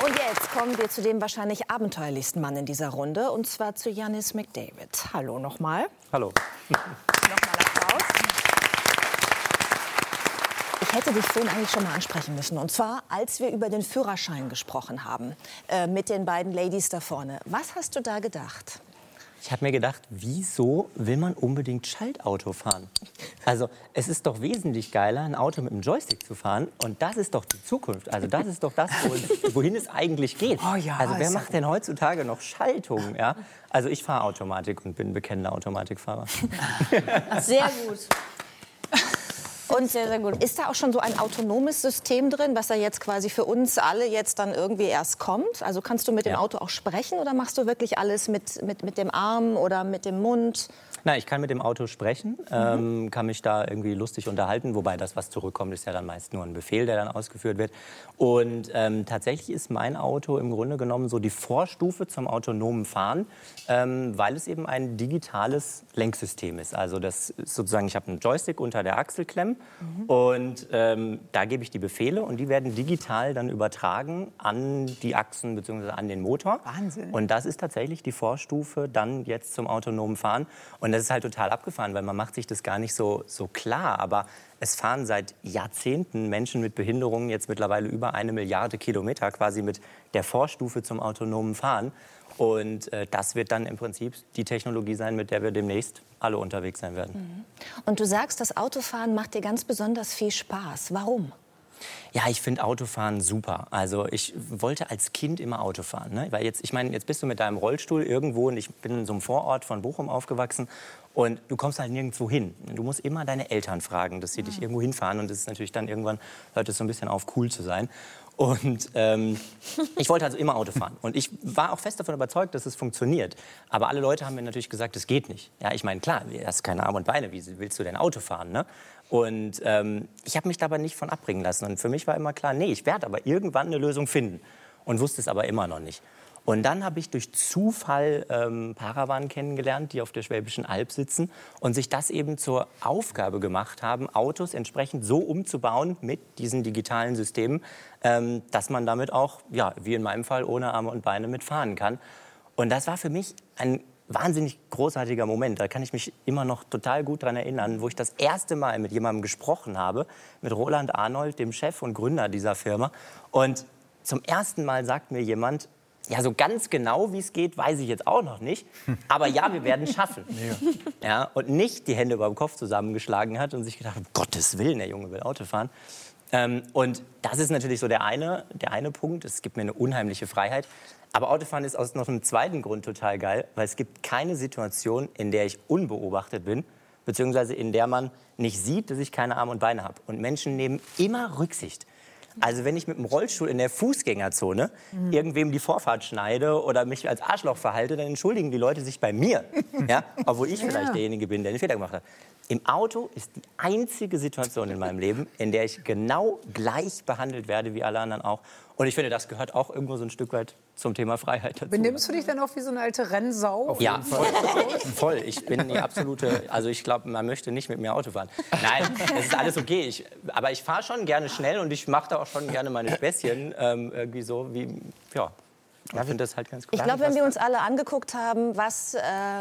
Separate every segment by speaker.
Speaker 1: Und jetzt kommen wir zu dem wahrscheinlich abenteuerlichsten Mann in dieser Runde, und zwar zu Janis McDavid. Hallo nochmal.
Speaker 2: Hallo.
Speaker 1: Nochmal Applaus. Ich hätte dich vorhin eigentlich schon mal ansprechen müssen. Und zwar, als wir über den Führerschein gesprochen haben, äh, mit den beiden Ladies da vorne. Was hast du da gedacht?
Speaker 2: Ich habe mir gedacht, wieso will man unbedingt Schaltauto fahren? Also es ist doch wesentlich geiler, ein Auto mit einem Joystick zu fahren. Und das ist doch die Zukunft. Also das ist doch das, wo, wohin es eigentlich geht.
Speaker 1: Oh ja,
Speaker 2: also wer macht denn heutzutage noch Schaltung? Ja? Also ich fahre Automatik und bin bekennender Automatikfahrer.
Speaker 1: Sehr gut. Und sehr, sehr gut. Ist da auch schon so ein autonomes System drin, was da jetzt quasi für uns alle jetzt dann irgendwie erst kommt? Also kannst du mit dem
Speaker 2: Ja.
Speaker 1: Auto auch sprechen oder machst du wirklich alles mit, mit, mit dem Arm oder mit dem Mund?
Speaker 2: Na, ich kann mit dem Auto sprechen, ähm, kann mich da irgendwie lustig unterhalten, wobei das, was zurückkommt, ist ja dann meist nur ein Befehl, der dann ausgeführt wird. Und ähm, tatsächlich ist mein Auto im Grunde genommen so die Vorstufe zum autonomen Fahren, ähm, weil es eben ein digitales Lenksystem ist. Also das ist sozusagen, ich habe einen Joystick unter der Achsel klemmen und ähm, da gebe ich die Befehle und die werden digital dann übertragen an die Achsen bzw. an den Motor.
Speaker 3: Wahnsinn.
Speaker 2: Und das ist tatsächlich die Vorstufe dann jetzt zum autonomen Fahren. Und das ist halt total abgefahren, weil man macht sich das gar nicht so, so klar. Aber es fahren seit Jahrzehnten Menschen mit Behinderungen jetzt mittlerweile über eine Milliarde Kilometer quasi mit der Vorstufe zum autonomen Fahren. Und äh, das wird dann im Prinzip die Technologie sein, mit der wir demnächst alle unterwegs sein werden.
Speaker 1: Und du sagst, das Autofahren macht dir ganz besonders viel Spaß. Warum?
Speaker 2: Ja, ich finde Autofahren super. Also ich wollte als Kind immer Auto fahren. Ne? Weil jetzt, ich meine, jetzt bist du mit deinem Rollstuhl irgendwo und ich bin in so einem Vorort von Bochum aufgewachsen und du kommst halt nirgendwo hin. Du musst immer deine Eltern fragen, dass sie dich irgendwo hinfahren und das ist natürlich dann irgendwann, hört es so ein bisschen auf, cool zu sein. Und ähm, ich wollte also immer Auto fahren. Und ich war auch fest davon überzeugt, dass es funktioniert. Aber alle Leute haben mir natürlich gesagt, das geht nicht. Ja, ich meine, klar, du hast keine Arme und Beine, wie willst du denn Auto fahren? Ne? Und ähm, ich habe mich dabei nicht von abbringen lassen. Und für mich war immer klar, nee, ich werde aber irgendwann eine Lösung finden. Und wusste es aber immer noch nicht. Und dann habe ich durch Zufall ähm, Paravan kennengelernt, die auf der Schwäbischen Alb sitzen und sich das eben zur Aufgabe gemacht haben, Autos entsprechend so umzubauen mit diesen digitalen Systemen, ähm, dass man damit auch, ja, wie in meinem Fall, ohne Arme und Beine mitfahren kann. Und das war für mich ein wahnsinnig großartiger Moment. Da kann ich mich immer noch total gut dran erinnern, wo ich das erste Mal mit jemandem gesprochen habe, mit Roland Arnold, dem Chef und Gründer dieser Firma. Und zum ersten Mal sagt mir jemand, ja, so ganz genau, wie es geht, weiß ich jetzt auch noch nicht. Aber ja, wir werden es schaffen. Ja, und nicht die Hände über dem Kopf zusammengeschlagen hat und sich gedacht, um Gottes Willen, der Junge will Auto fahren. Ähm, und das ist natürlich so der eine, der eine Punkt. Es gibt mir eine unheimliche Freiheit. Aber Autofahren ist aus noch einem zweiten Grund total geil, weil es gibt keine Situation, in der ich unbeobachtet bin, beziehungsweise in der man nicht sieht, dass ich keine Arme und Beine habe. Und Menschen nehmen immer Rücksicht. Also wenn ich mit dem Rollstuhl in der Fußgängerzone irgendwem die Vorfahrt schneide oder mich als Arschloch verhalte, dann entschuldigen die Leute sich bei mir, ja? obwohl ich vielleicht derjenige bin, der den Fehler gemacht hat. Im Auto ist die einzige Situation in meinem Leben, in der ich genau gleich behandelt werde wie alle anderen auch. Und ich finde, das gehört auch irgendwo so ein Stück weit zum Thema Freiheit dazu.
Speaker 3: Benimmst du dich dann auch wie so eine alte Rennsau?
Speaker 2: Ja, voll, voll. Ich bin die absolute, also ich glaube, man möchte nicht mit mir Auto fahren. Nein, es ist alles okay. Ich, aber ich fahre schon gerne schnell und ich mache da auch schon gerne meine Späßchen. Ähm, irgendwie so wie, ja. Ich finde das halt ganz cool.
Speaker 1: Ich glaube, wenn wir uns alle angeguckt haben, was, äh,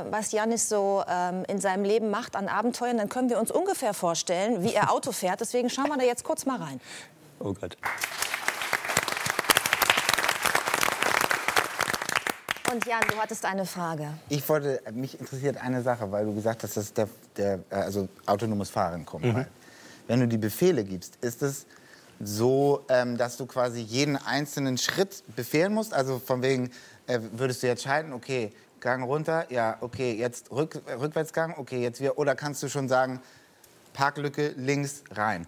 Speaker 1: was Janis so ähm, in seinem Leben macht an Abenteuern, dann können wir uns ungefähr vorstellen, wie er Auto fährt. Deswegen schauen wir da jetzt kurz mal rein.
Speaker 2: Oh Gott.
Speaker 1: Und Jan, du hattest eine Frage.
Speaker 4: Ich wollte, mich interessiert eine Sache, weil du gesagt hast, dass der, der äh, also autonomes Fahren kommt halt. Wenn du die Befehle gibst, ist es so, ähm, dass du quasi jeden einzelnen Schritt befehlen musst? Also von wegen, äh, würdest du jetzt schalten, okay, Gang runter, ja, okay, jetzt rück, äh, Rückwärtsgang, okay, jetzt wieder. Oder kannst du schon sagen, Parklücke links rein?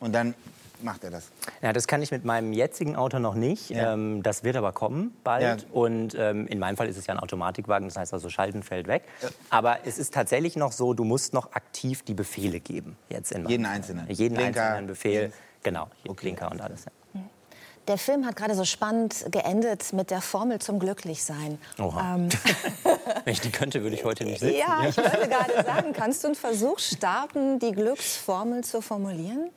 Speaker 4: Und dann macht er das.
Speaker 2: Ja, das kann ich mit meinem jetzigen Auto noch nicht.
Speaker 4: Ja.
Speaker 2: Ähm, das wird aber kommen bald.
Speaker 4: Ja.
Speaker 2: Und ähm, in meinem Fall ist es ja ein Automatikwagen, das heißt also Schalten fällt weg. Aber es ist tatsächlich noch so, du musst noch aktiv die Befehle geben. Jetzt in meinem
Speaker 4: Jeden
Speaker 2: Fall.
Speaker 4: einzelnen?
Speaker 2: Jeden
Speaker 4: Blinker,
Speaker 2: einzelnen Befehl.
Speaker 4: links.
Speaker 2: Genau, Blinker und alles. Ja.
Speaker 1: Der Film hat gerade so spannend geendet mit der Formel zum Glücklichsein.
Speaker 2: Oha.
Speaker 1: Ähm,
Speaker 2: Wenn ich die könnte, würde ich heute nicht sitzen.
Speaker 1: ja, ich wollte gerade sagen, kannst du einen Versuch starten, die Glücksformel zu formulieren?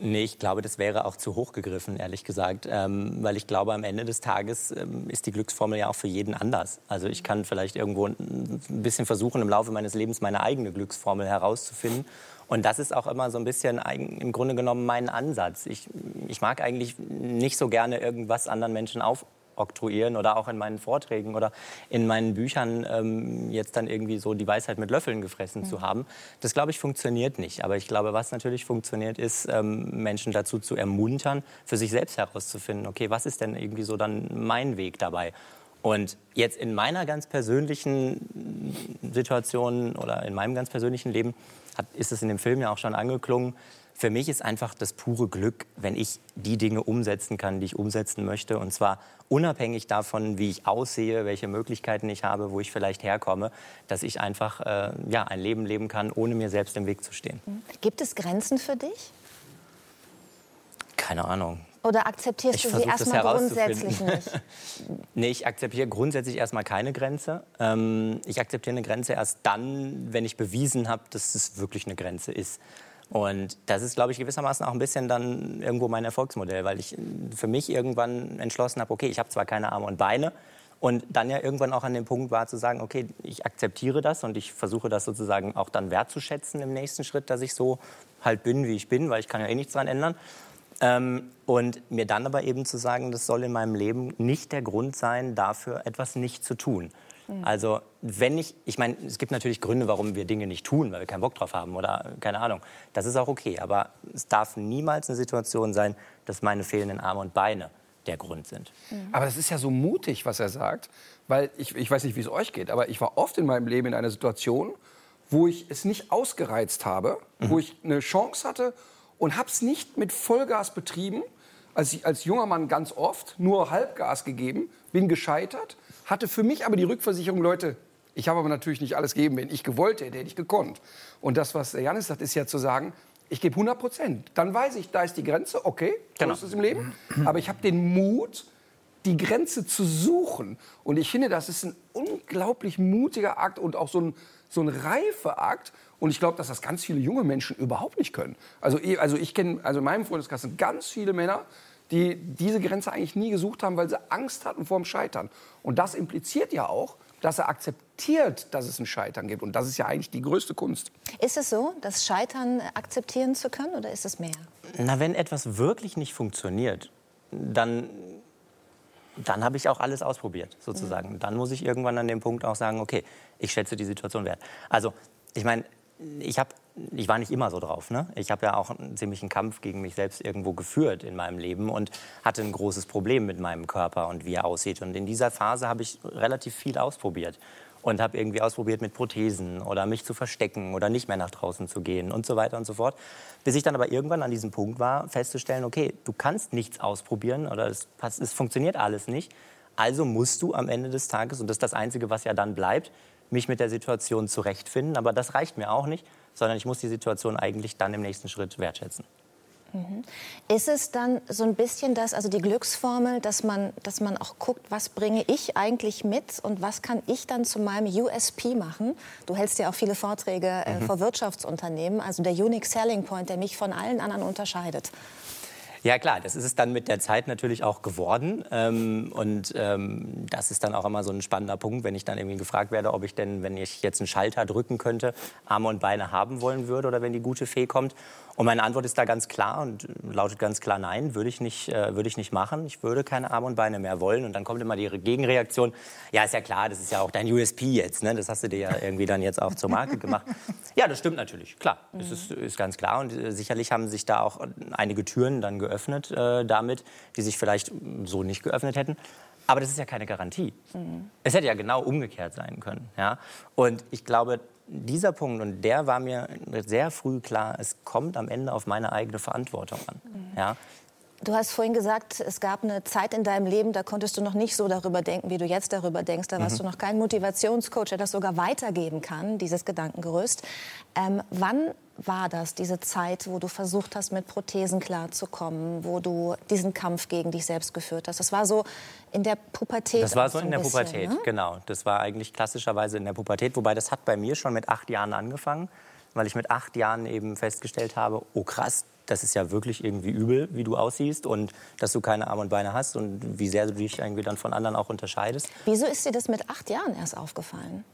Speaker 2: Nee, ich glaube, das wäre auch zu hoch gegriffen, ehrlich gesagt. Ähm, weil ich glaube, am Ende des Tages ähm, ist die Glücksformel ja auch für jeden anders. Also ich kann vielleicht irgendwo ein bisschen versuchen, im Laufe meines Lebens meine eigene Glücksformel herauszufinden. Und das ist auch immer so ein bisschen im Grunde genommen mein Ansatz. Ich, ich mag eigentlich nicht so gerne irgendwas anderen Menschen auf, oktroyieren oder auch in meinen Vorträgen oder in meinen Büchern ähm, jetzt dann irgendwie so die Weisheit mit Löffeln gefressen mhm. zu haben. Das glaube ich funktioniert nicht. Aber ich glaube, was natürlich funktioniert, ist ähm, Menschen dazu zu ermuntern, für sich selbst herauszufinden, okay, was ist denn irgendwie so dann mein Weg dabei? Und jetzt in meiner ganz persönlichen Situation oder in meinem ganz persönlichen Leben hat, ist es in dem Film ja auch schon angeklungen, für mich ist einfach das pure Glück, wenn ich die Dinge umsetzen kann, die ich umsetzen möchte. Und zwar unabhängig davon, wie ich aussehe, welche Möglichkeiten ich habe, wo ich vielleicht herkomme, dass ich einfach äh, ja, ein Leben leben kann, ohne mir selbst im Weg zu stehen.
Speaker 1: Gibt es Grenzen für dich?
Speaker 2: Keine Ahnung.
Speaker 1: Oder akzeptierst ich du sie erstmal grundsätzlich nicht?
Speaker 2: nee, ich akzeptiere grundsätzlich erstmal keine Grenze. Ähm, ich akzeptiere eine Grenze erst dann, wenn ich bewiesen habe, dass es wirklich eine Grenze ist. Und das ist, glaube ich, gewissermaßen auch ein bisschen dann irgendwo mein Erfolgsmodell, weil ich für mich irgendwann entschlossen habe, okay, ich habe zwar keine Arme und Beine, und dann ja irgendwann auch an dem Punkt war zu sagen, okay, ich akzeptiere das und ich versuche das sozusagen auch dann wertzuschätzen im nächsten Schritt, dass ich so halt bin, wie ich bin, weil ich kann ja eh nichts daran ändern. Ähm, und mir dann aber eben zu sagen, das soll in meinem Leben nicht der Grund sein, dafür etwas nicht zu tun. Mhm. Also wenn ich, ich meine, es gibt natürlich Gründe, warum wir Dinge nicht tun, weil wir keinen Bock drauf haben oder keine Ahnung. Das ist auch okay, aber es darf niemals eine Situation sein, dass meine fehlenden Arme und Beine der Grund sind.
Speaker 5: Mhm. Aber das ist ja so mutig, was er sagt, weil ich, ich weiß nicht, wie es euch geht, aber ich war oft in meinem Leben in einer Situation, wo ich es nicht ausgereizt habe, mhm. wo ich eine Chance hatte und habe es nicht mit Vollgas betrieben, als, ich, als junger Mann ganz oft, nur Halbgas gegeben, bin gescheitert hatte für mich aber die Rückversicherung, Leute, ich habe aber natürlich nicht alles gegeben. Wenn ich gewollt hätte, hätte ich gekonnt. Und das, was der Janis sagt, ist ja zu sagen, ich gebe 100 Prozent. Dann weiß ich, da ist die Grenze, okay, so genau. ist es im Leben. Aber ich habe den Mut, die Grenze zu suchen. Und ich finde, das ist ein unglaublich mutiger Akt und auch so ein, so ein reifer Akt. Und ich glaube, dass das ganz viele junge Menschen überhaupt nicht können. Also, also ich kenne, also in meinem Freundeskreis sind ganz viele Männer, die diese Grenze eigentlich nie gesucht haben, weil sie Angst hatten vor dem Scheitern. Und das impliziert ja auch, dass er akzeptiert, dass es ein Scheitern gibt. Und das ist ja eigentlich die größte Kunst.
Speaker 1: Ist es so, das Scheitern akzeptieren zu können oder ist es mehr?
Speaker 2: Na, wenn etwas wirklich nicht funktioniert, dann, dann habe ich auch alles ausprobiert, sozusagen. Mhm. Dann muss ich irgendwann an dem Punkt auch sagen, okay, ich schätze die Situation wert. Also, ich meine, ich habe ich war nicht immer so drauf. Ne? Ich habe ja auch einen ziemlichen Kampf gegen mich selbst irgendwo geführt in meinem Leben und hatte ein großes Problem mit meinem Körper und wie er aussieht. Und in dieser Phase habe ich relativ viel ausprobiert und habe irgendwie ausprobiert mit Prothesen oder mich zu verstecken oder nicht mehr nach draußen zu gehen und so weiter und so fort. Bis ich dann aber irgendwann an diesem Punkt war, festzustellen, okay, du kannst nichts ausprobieren oder es, es funktioniert alles nicht. Also musst du am Ende des Tages, und das ist das Einzige, was ja dann bleibt, mich mit der Situation zurechtfinden. Aber das reicht mir auch nicht sondern ich muss die Situation eigentlich dann im nächsten Schritt wertschätzen.
Speaker 1: Mhm. Ist es dann so ein bisschen das, also die Glücksformel, dass man, dass man auch guckt, was bringe ich eigentlich mit und was kann ich dann zu meinem USP machen? Du hältst ja auch viele Vorträge äh, mhm. vor Wirtschaftsunternehmen, also der Unique Selling Point, der mich von allen anderen unterscheidet.
Speaker 2: Ja klar, das ist es dann mit der Zeit natürlich auch geworden. Ähm, und ähm, das ist dann auch immer so ein spannender Punkt, wenn ich dann irgendwie gefragt werde, ob ich denn, wenn ich jetzt einen Schalter drücken könnte, Arme und Beine haben wollen würde oder wenn die gute Fee kommt. Und meine Antwort ist da ganz klar und lautet ganz klar nein, würde ich nicht, äh, würde ich nicht machen. Ich würde keine Arme und Beine mehr wollen. Und dann kommt immer die Gegenreaktion, ja ist ja klar, das ist ja auch dein USP jetzt, ne? das hast du dir ja irgendwie dann jetzt auch zur Marke gemacht. Ja, das stimmt natürlich, klar, das ist, ist ganz klar. Und äh, sicherlich haben sich da auch einige Türen dann geöffnet äh, damit, die sich vielleicht so nicht geöffnet hätten. Aber das ist ja keine Garantie. Mhm. Es hätte ja genau umgekehrt sein können. Ja? Und ich glaube, dieser Punkt, und der war mir sehr früh klar, es kommt am Ende auf meine eigene Verantwortung an. Mhm. Ja?
Speaker 1: Du hast vorhin gesagt, es gab eine Zeit in deinem Leben, da konntest du noch nicht so darüber denken, wie du jetzt darüber denkst. Da warst mhm. du noch kein Motivationscoach, der das sogar weitergeben kann, dieses Gedankengerüst. Ähm, wann war das, diese Zeit, wo du versucht hast, mit Prothesen klarzukommen, wo du diesen Kampf gegen dich selbst geführt hast? Das war so in der Pubertät.
Speaker 2: Das war so in der bisschen, Pubertät, ne? genau. Das war eigentlich klassischerweise in der Pubertät, wobei das hat bei mir schon mit acht Jahren angefangen. Weil ich mit acht Jahren eben festgestellt habe, oh krass, das ist ja wirklich irgendwie übel, wie du aussiehst und dass du keine Arme und Beine hast und wie sehr du dich irgendwie dann von anderen auch unterscheidest.
Speaker 1: Wieso ist dir das mit acht Jahren erst aufgefallen?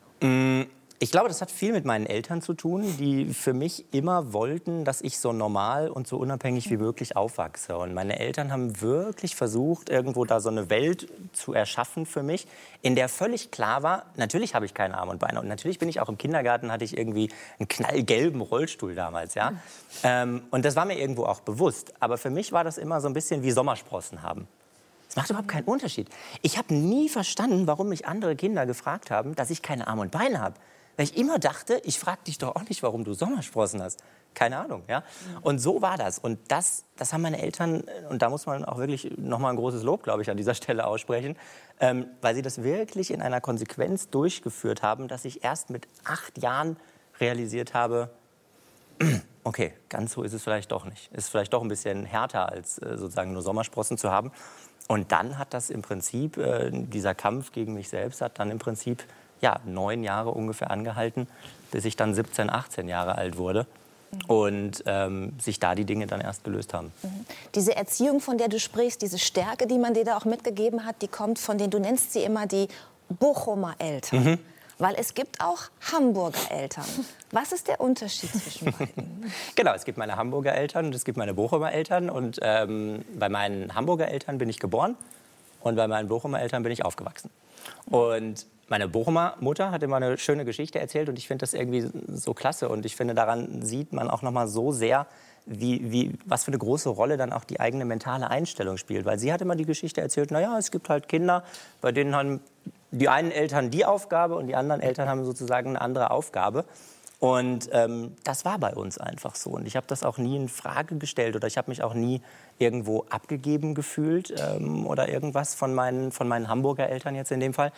Speaker 2: Ich glaube, das hat viel mit meinen Eltern zu tun, die für mich immer wollten, dass ich so normal und so unabhängig wie möglich aufwachse. Und meine Eltern haben wirklich versucht, irgendwo da so eine Welt zu erschaffen für mich, in der völlig klar war, natürlich habe ich keine Arme und Beine. Und natürlich bin ich auch im Kindergarten, hatte ich irgendwie einen knallgelben Rollstuhl damals. Ja? Ähm, und das war mir irgendwo auch bewusst. Aber für mich war das immer so ein bisschen wie Sommersprossen haben. Es macht überhaupt keinen Unterschied. Ich habe nie verstanden, warum mich andere Kinder gefragt haben, dass ich keine Arme und Beine habe. Weil ich immer dachte, ich frage dich doch auch nicht, warum du Sommersprossen hast. Keine Ahnung, ja. Und so war das. Und das, das haben meine Eltern, und da muss man auch wirklich nochmal ein großes Lob, glaube ich, an dieser Stelle aussprechen, ähm, weil sie das wirklich in einer Konsequenz durchgeführt haben, dass ich erst mit acht Jahren realisiert habe, okay, ganz so ist es vielleicht doch nicht. Ist vielleicht doch ein bisschen härter, als äh, sozusagen nur Sommersprossen zu haben. Und dann hat das im Prinzip, äh, dieser Kampf gegen mich selbst hat dann im Prinzip ja, neun Jahre ungefähr angehalten, bis ich dann 17, 18 Jahre alt wurde. Und ähm, sich da die Dinge dann erst gelöst haben.
Speaker 1: Diese Erziehung, von der du sprichst, diese Stärke, die man dir da auch mitgegeben hat, die kommt von den, du nennst sie immer die Bochumer Eltern. Weil es gibt auch Hamburger Eltern. Was ist der Unterschied zwischen beiden?
Speaker 2: Genau, es gibt meine Hamburger Eltern und es gibt meine Bochumer Eltern. Und ähm, bei meinen Hamburger Eltern bin ich geboren und bei meinen Bochumer Eltern bin ich aufgewachsen. Und meine Bochumer Mutter hat immer eine schöne Geschichte erzählt und ich finde das irgendwie so klasse. Und ich finde, daran sieht man auch noch mal so sehr, wie, wie, was für eine große Rolle dann auch die eigene mentale Einstellung spielt. Weil sie hat immer die Geschichte erzählt, naja, es gibt halt Kinder, bei denen haben die einen Eltern die Aufgabe und die anderen Eltern haben sozusagen eine andere Aufgabe. Und ähm, das war bei uns einfach so. Und ich habe das auch nie in Frage gestellt oder ich habe mich auch nie irgendwo abgegeben gefühlt ähm, oder irgendwas von meinen, von meinen Hamburger Eltern jetzt in dem Fall.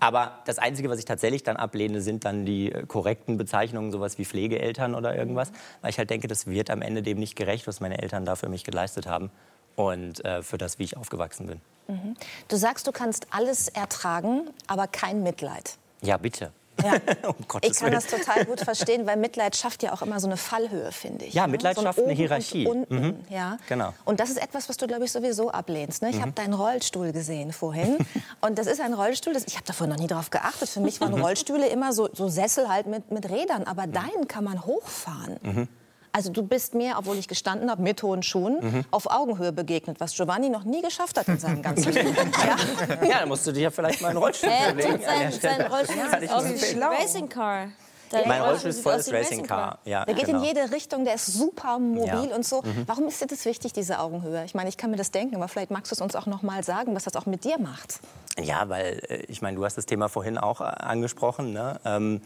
Speaker 2: Aber das Einzige, was ich tatsächlich dann ablehne, sind dann die äh, korrekten Bezeichnungen, sowas wie Pflegeeltern oder irgendwas. Weil ich halt denke, das wird am Ende dem nicht gerecht, was meine Eltern da für mich geleistet haben und äh, für das, wie ich aufgewachsen bin.
Speaker 1: Mhm. Du sagst, du kannst alles ertragen, aber kein Mitleid.
Speaker 2: Ja, bitte.
Speaker 1: Ja. um ich kann Willen. das total gut verstehen, weil Mitleid schafft ja auch immer so eine Fallhöhe, finde ich.
Speaker 2: Ja, ne? Mitleid so schafft eine Hierarchie.
Speaker 1: Und unten, mhm. ja.
Speaker 2: Genau.
Speaker 1: Und das ist etwas, was du, glaube ich, sowieso ablehnst. Ne? Ich mhm. habe deinen Rollstuhl gesehen vorhin. und das ist ein Rollstuhl, das, ich habe davor noch nie darauf geachtet. Für mich waren mhm. Rollstühle immer so, so Sessel halt mit, mit Rädern. Aber mhm. deinen kann man hochfahren. Mhm. Also du bist mir, obwohl ich gestanden habe, mit hohen Schuhen, mhm. auf Augenhöhe begegnet, was Giovanni noch nie geschafft hat in seinem ganzen Leben.
Speaker 2: ja. ja, dann musst du dir ja vielleicht mal einen Rollstuhl äh,
Speaker 6: legen. Sein, sein Rollstuhl sieht aus ein Racing Car.
Speaker 2: Der mein Rollstuhl ist volles Racing Car.
Speaker 1: Ja, der geht genau. in jede Richtung, der ist super mobil ja. und so. Mhm. Warum ist dir das wichtig, diese Augenhöhe? Ich meine, ich kann mir das denken, aber vielleicht magst du es uns auch noch mal sagen, was das auch mit dir macht.
Speaker 2: Ja, weil äh, ich meine, du hast das Thema vorhin auch äh, angesprochen. Ne? Ähm,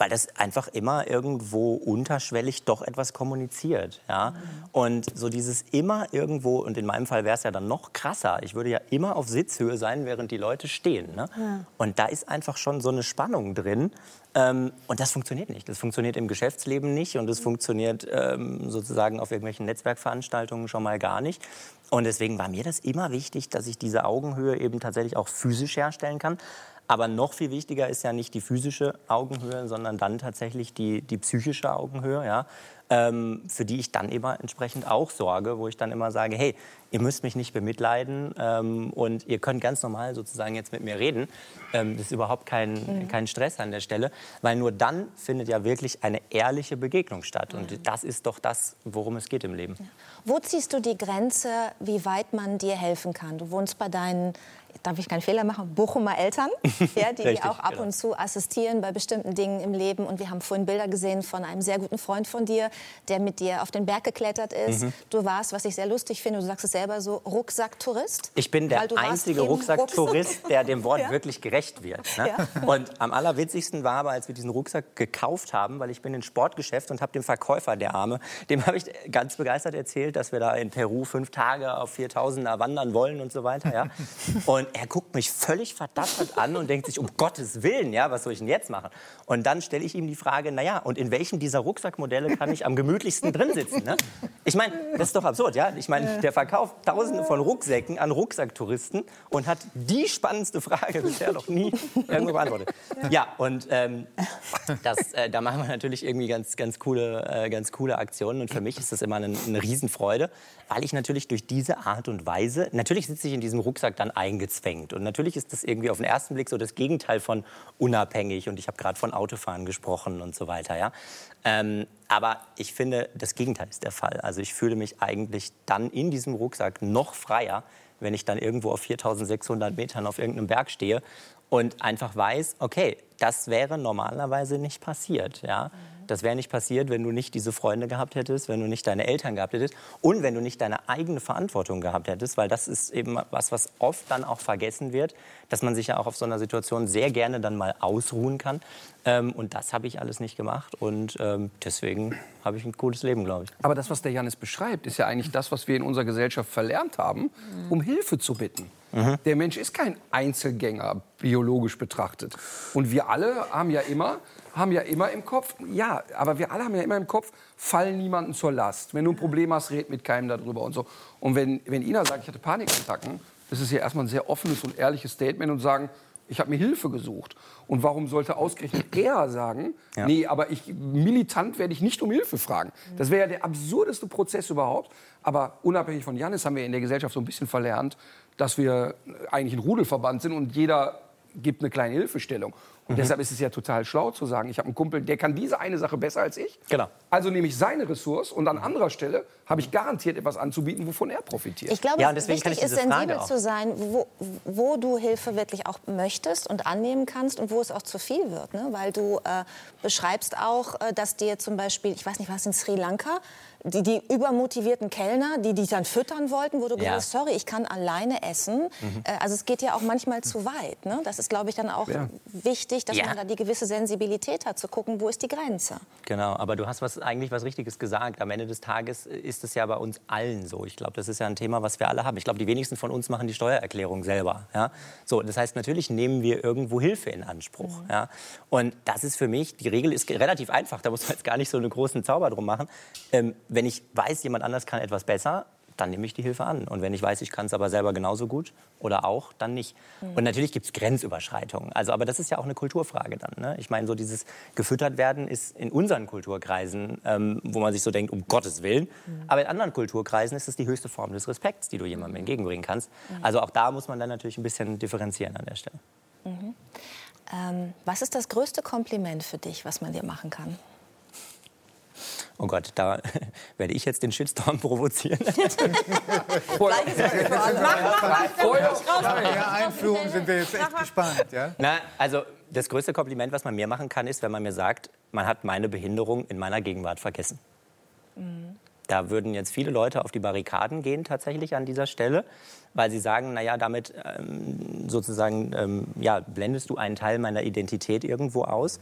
Speaker 2: weil das einfach immer irgendwo unterschwellig doch etwas kommuniziert. Ja? Mhm. Und so dieses immer irgendwo, und in meinem Fall wäre es ja dann noch krasser, ich würde ja immer auf Sitzhöhe sein, während die Leute stehen. Ne? Ja. Und da ist einfach schon so eine Spannung drin. Ähm, und das funktioniert nicht. Das funktioniert im Geschäftsleben nicht und das funktioniert ähm, sozusagen auf irgendwelchen Netzwerkveranstaltungen schon mal gar nicht. Und deswegen war mir das immer wichtig, dass ich diese Augenhöhe eben tatsächlich auch physisch herstellen kann. Aber noch viel wichtiger ist ja nicht die physische Augenhöhe, sondern dann tatsächlich die, die psychische Augenhöhe, ja, ähm, für die ich dann immer entsprechend auch sorge, wo ich dann immer sage, hey, ihr müsst mich nicht bemitleiden ähm, und ihr könnt ganz normal sozusagen jetzt mit mir reden. Ähm, das ist überhaupt kein, mhm. kein Stress an der Stelle, weil nur dann findet ja wirklich eine ehrliche Begegnung statt. Und mhm. das ist doch das, worum es geht im Leben. Ja.
Speaker 1: Wo ziehst du die Grenze, wie weit man dir helfen kann? Du wohnst bei deinen darf ich keinen Fehler machen, Bochumer Eltern, ja, die Richtig, auch ab genau. und zu assistieren bei bestimmten Dingen im Leben. Und wir haben vorhin Bilder gesehen von einem sehr guten Freund von dir, der mit dir auf den Berg geklettert ist. Mhm. Du warst, was ich sehr lustig finde, du sagst es selber so, Rucksacktourist.
Speaker 2: Ich bin der einzige Rucksacktourist, Rucksack. der dem Wort ja. wirklich gerecht wird. Ne? Ja. Und am allerwitzigsten war aber, als wir diesen Rucksack gekauft haben, weil ich bin in Sportgeschäft und habe dem Verkäufer, der Arme, dem habe ich ganz begeistert erzählt, dass wir da in Peru fünf Tage auf 4000er wandern wollen und so weiter. Ja? Und Und er guckt mich völlig verdattert an und denkt sich, um Gottes Willen, ja, was soll ich denn jetzt machen? Und dann stelle ich ihm die Frage, naja, und in welchem dieser Rucksackmodelle kann ich am gemütlichsten drin sitzen? Ne? Ich meine, das ist doch absurd, ja? Ich meine, der verkauft tausende von Rucksäcken an Rucksacktouristen und hat die spannendste Frage bisher noch nie irgendwo beantwortet. Ja, und ähm, das, äh, da machen wir natürlich irgendwie ganz, ganz, coole, äh, ganz coole Aktionen. Und für mich ist das immer eine, eine Riesenfreude, weil ich natürlich durch diese Art und Weise, natürlich sitze ich in diesem Rucksack dann eingezwängt. Und natürlich ist das irgendwie auf den ersten Blick so das Gegenteil von unabhängig. Und ich habe gerade von Autofahren gesprochen und so weiter. Ja? Ähm, aber ich finde, das Gegenteil ist der Fall. Also ich fühle mich eigentlich dann in diesem Rucksack noch freier, wenn ich dann irgendwo auf 4600 Metern auf irgendeinem Berg stehe und einfach weiß, okay, das wäre normalerweise nicht passiert. Ja? Das wäre nicht passiert, wenn du nicht diese Freunde gehabt hättest, wenn du nicht deine Eltern gehabt hättest und wenn du nicht deine eigene Verantwortung gehabt hättest, weil das ist eben was, was oft dann auch vergessen wird, dass man sich ja auch auf so einer Situation sehr gerne dann mal ausruhen kann. Ähm, und das habe ich alles nicht gemacht und ähm, deswegen habe ich ein cooles Leben, glaube ich.
Speaker 5: Aber das, was der Janis beschreibt, ist ja eigentlich das, was wir in unserer Gesellschaft verlernt haben, um Hilfe zu bitten. Mhm. Der Mensch ist kein Einzelgänger, biologisch betrachtet. Und wir alle haben ja immer haben ja immer im Kopf, ja, aber wir alle haben ja immer im Kopf, fall niemanden zur Last. Wenn du ein Problem hast, red mit keinem darüber und so. Und wenn, wenn Ina sagt, ich hatte Panikattacken, das ist ja erstmal ein sehr offenes und ehrliches Statement und sagen, ich habe mir Hilfe gesucht. Und warum sollte ausgerechnet er sagen, ja. nee, aber ich, militant werde ich nicht um Hilfe fragen. Das wäre ja der absurdeste Prozess überhaupt. Aber unabhängig von Janis haben wir in der Gesellschaft so ein bisschen verlernt, dass wir eigentlich ein Rudelverband sind und jeder gibt eine kleine Hilfestellung. Und mhm. deshalb ist es ja total schlau zu sagen, ich habe einen Kumpel, der kann diese eine Sache besser als ich.
Speaker 2: Genau.
Speaker 5: Also nehme ich seine Ressource und an anderer Stelle habe ich garantiert etwas anzubieten, wovon er profitiert.
Speaker 1: Ich glaube, ja, es wichtig ist, sensibel zu sein, wo, wo, du Hilfe wirklich auch möchtest und annehmen kannst und wo es auch zu viel wird. Ne? Weil du äh, beschreibst auch, äh, dass dir zum Beispiel, ich weiß nicht, was in Sri Lanka, die, die übermotivierten Kellner, die dich dann füttern wollten, wo du ja. gesagt hast, sorry, ich kann alleine essen. Mhm. Äh, also es geht ja auch manchmal zu weit. Ne? Das ist, glaube ich, dann auch ja. wichtig, dass ja. man da die gewisse Sensibilität hat, zu gucken, wo ist die Grenze.
Speaker 2: Genau, aber du hast was, eigentlich was Richtiges gesagt. Am Ende des Tages ist es ja bei uns allen so. Ich glaube, das ist ja ein Thema, was wir alle haben. Ich glaube, die wenigsten von uns machen die Steuererklärung selber. Ja? So, das heißt, natürlich nehmen wir irgendwo Hilfe in Anspruch. Mhm. Ja? Und das ist für mich, die Regel ist relativ einfach, da muss man jetzt gar nicht so einen großen Zauber drum machen. Ähm, wenn ich weiß, jemand anders kann etwas besser, dann nehme ich die Hilfe an. Und wenn ich weiß, ich kann es aber selber genauso gut oder auch, dann nicht. Mhm. Und natürlich gibt es Grenzüberschreitungen. Also, aber das ist ja auch eine Kulturfrage dann. Ne? Ich meine, so dieses gefüttert werden ist in unseren Kulturkreisen, ähm, wo man sich so denkt, um Gottes Willen. Mhm. Aber in anderen Kulturkreisen ist es die höchste Form des Respekts, die du jemandem entgegenbringen kannst. Mhm. Also auch da muss man dann natürlich ein bisschen differenzieren an der Stelle.
Speaker 1: Mhm. Ähm, was ist das größte Kompliment für dich, was man dir machen kann?
Speaker 2: Oh Gott, da werde ich jetzt den Shitstorm provozieren.
Speaker 3: Der Einführung sind wir jetzt echt gespannt. Ja?
Speaker 2: Na, also das größte Kompliment, was man mir machen kann, ist, wenn man mir sagt, man hat meine Behinderung in meiner Gegenwart vergessen. Mhm. Da würden jetzt viele Leute auf die Barrikaden gehen tatsächlich an dieser Stelle, weil sie sagen, naja, damit ähm, sozusagen ähm, ja, blendest du einen Teil meiner Identität irgendwo aus.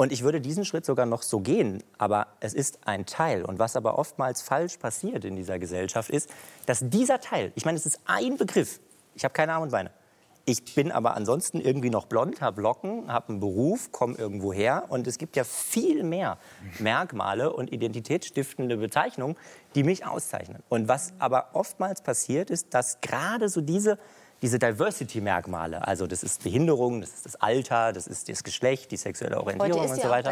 Speaker 2: Und ich würde diesen Schritt sogar noch so gehen, aber es ist ein Teil. Und was aber oftmals falsch passiert in dieser Gesellschaft ist, dass dieser Teil, ich meine, es ist ein Begriff, ich habe keine Arme und Beine. Ich bin aber ansonsten irgendwie noch blond, habe Locken, habe einen Beruf, komme irgendwo her. Und es gibt ja viel mehr Merkmale und identitätsstiftende Bezeichnungen, die mich auszeichnen. Und was aber oftmals passiert, ist, dass gerade so diese diese Diversity-Merkmale, also das ist Behinderung, das ist das Alter, das ist das Geschlecht, die sexuelle Orientierung und so weiter.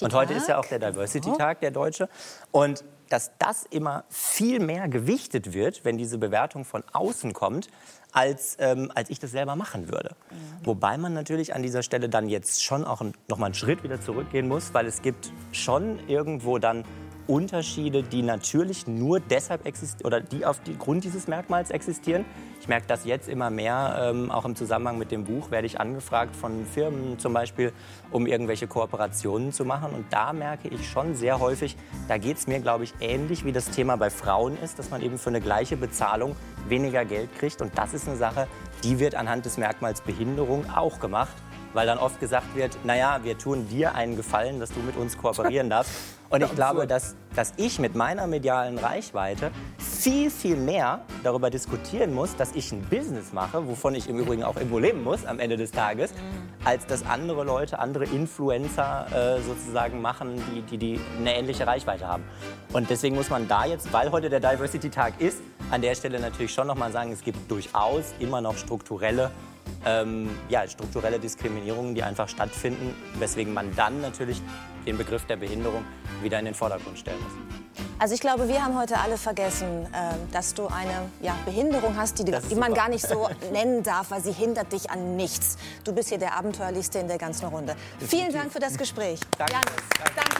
Speaker 2: und heute ist ja auch der Diversity-Tag, der deutsche. Und dass das immer viel mehr gewichtet wird, wenn diese Bewertung von außen kommt, als, ähm, als ich das selber machen würde. Mhm. Wobei man natürlich an dieser Stelle dann jetzt schon auch noch mal einen Schritt wieder zurückgehen muss, weil es gibt schon irgendwo dann Unterschiede, die natürlich nur deshalb existieren oder die auf die Grund dieses Merkmals existieren. Ich merke das jetzt immer mehr, ähm, auch im Zusammenhang mit dem Buch werde ich angefragt von Firmen zum Beispiel, um irgendwelche Kooperationen zu machen. Und da merke ich schon sehr häufig, da geht es mir, glaube ich, ähnlich wie das Thema bei Frauen ist, dass man eben für eine gleiche Bezahlung weniger Geld kriegt. Und das ist eine Sache, die wird anhand des Merkmals Behinderung auch gemacht weil dann oft gesagt wird, naja, wir tun dir einen Gefallen, dass du mit uns kooperieren darfst. Und ich glaube, dass, dass ich mit meiner medialen Reichweite viel, viel mehr darüber diskutieren muss, dass ich ein Business mache, wovon ich im Übrigen auch irgendwo leben muss am Ende des Tages, als dass andere Leute, andere Influencer äh, sozusagen machen, die, die, die eine ähnliche Reichweite haben. Und deswegen muss man da jetzt, weil heute der Diversity-Tag ist, an der Stelle natürlich schon nochmal sagen, es gibt durchaus immer noch strukturelle ähm, ja, strukturelle Diskriminierungen, die einfach stattfinden, weswegen man dann natürlich den Begriff der Behinderung wieder in den Vordergrund stellen muss.
Speaker 1: Also ich glaube, wir haben heute alle vergessen, äh, dass du eine ja, Behinderung hast, die, die man gar nicht so nennen darf, weil sie hindert dich an nichts. Du bist hier der abenteuerlichste in der ganzen Runde. Vielen Dank für das Gespräch.
Speaker 2: Danke.
Speaker 1: Janis, danke.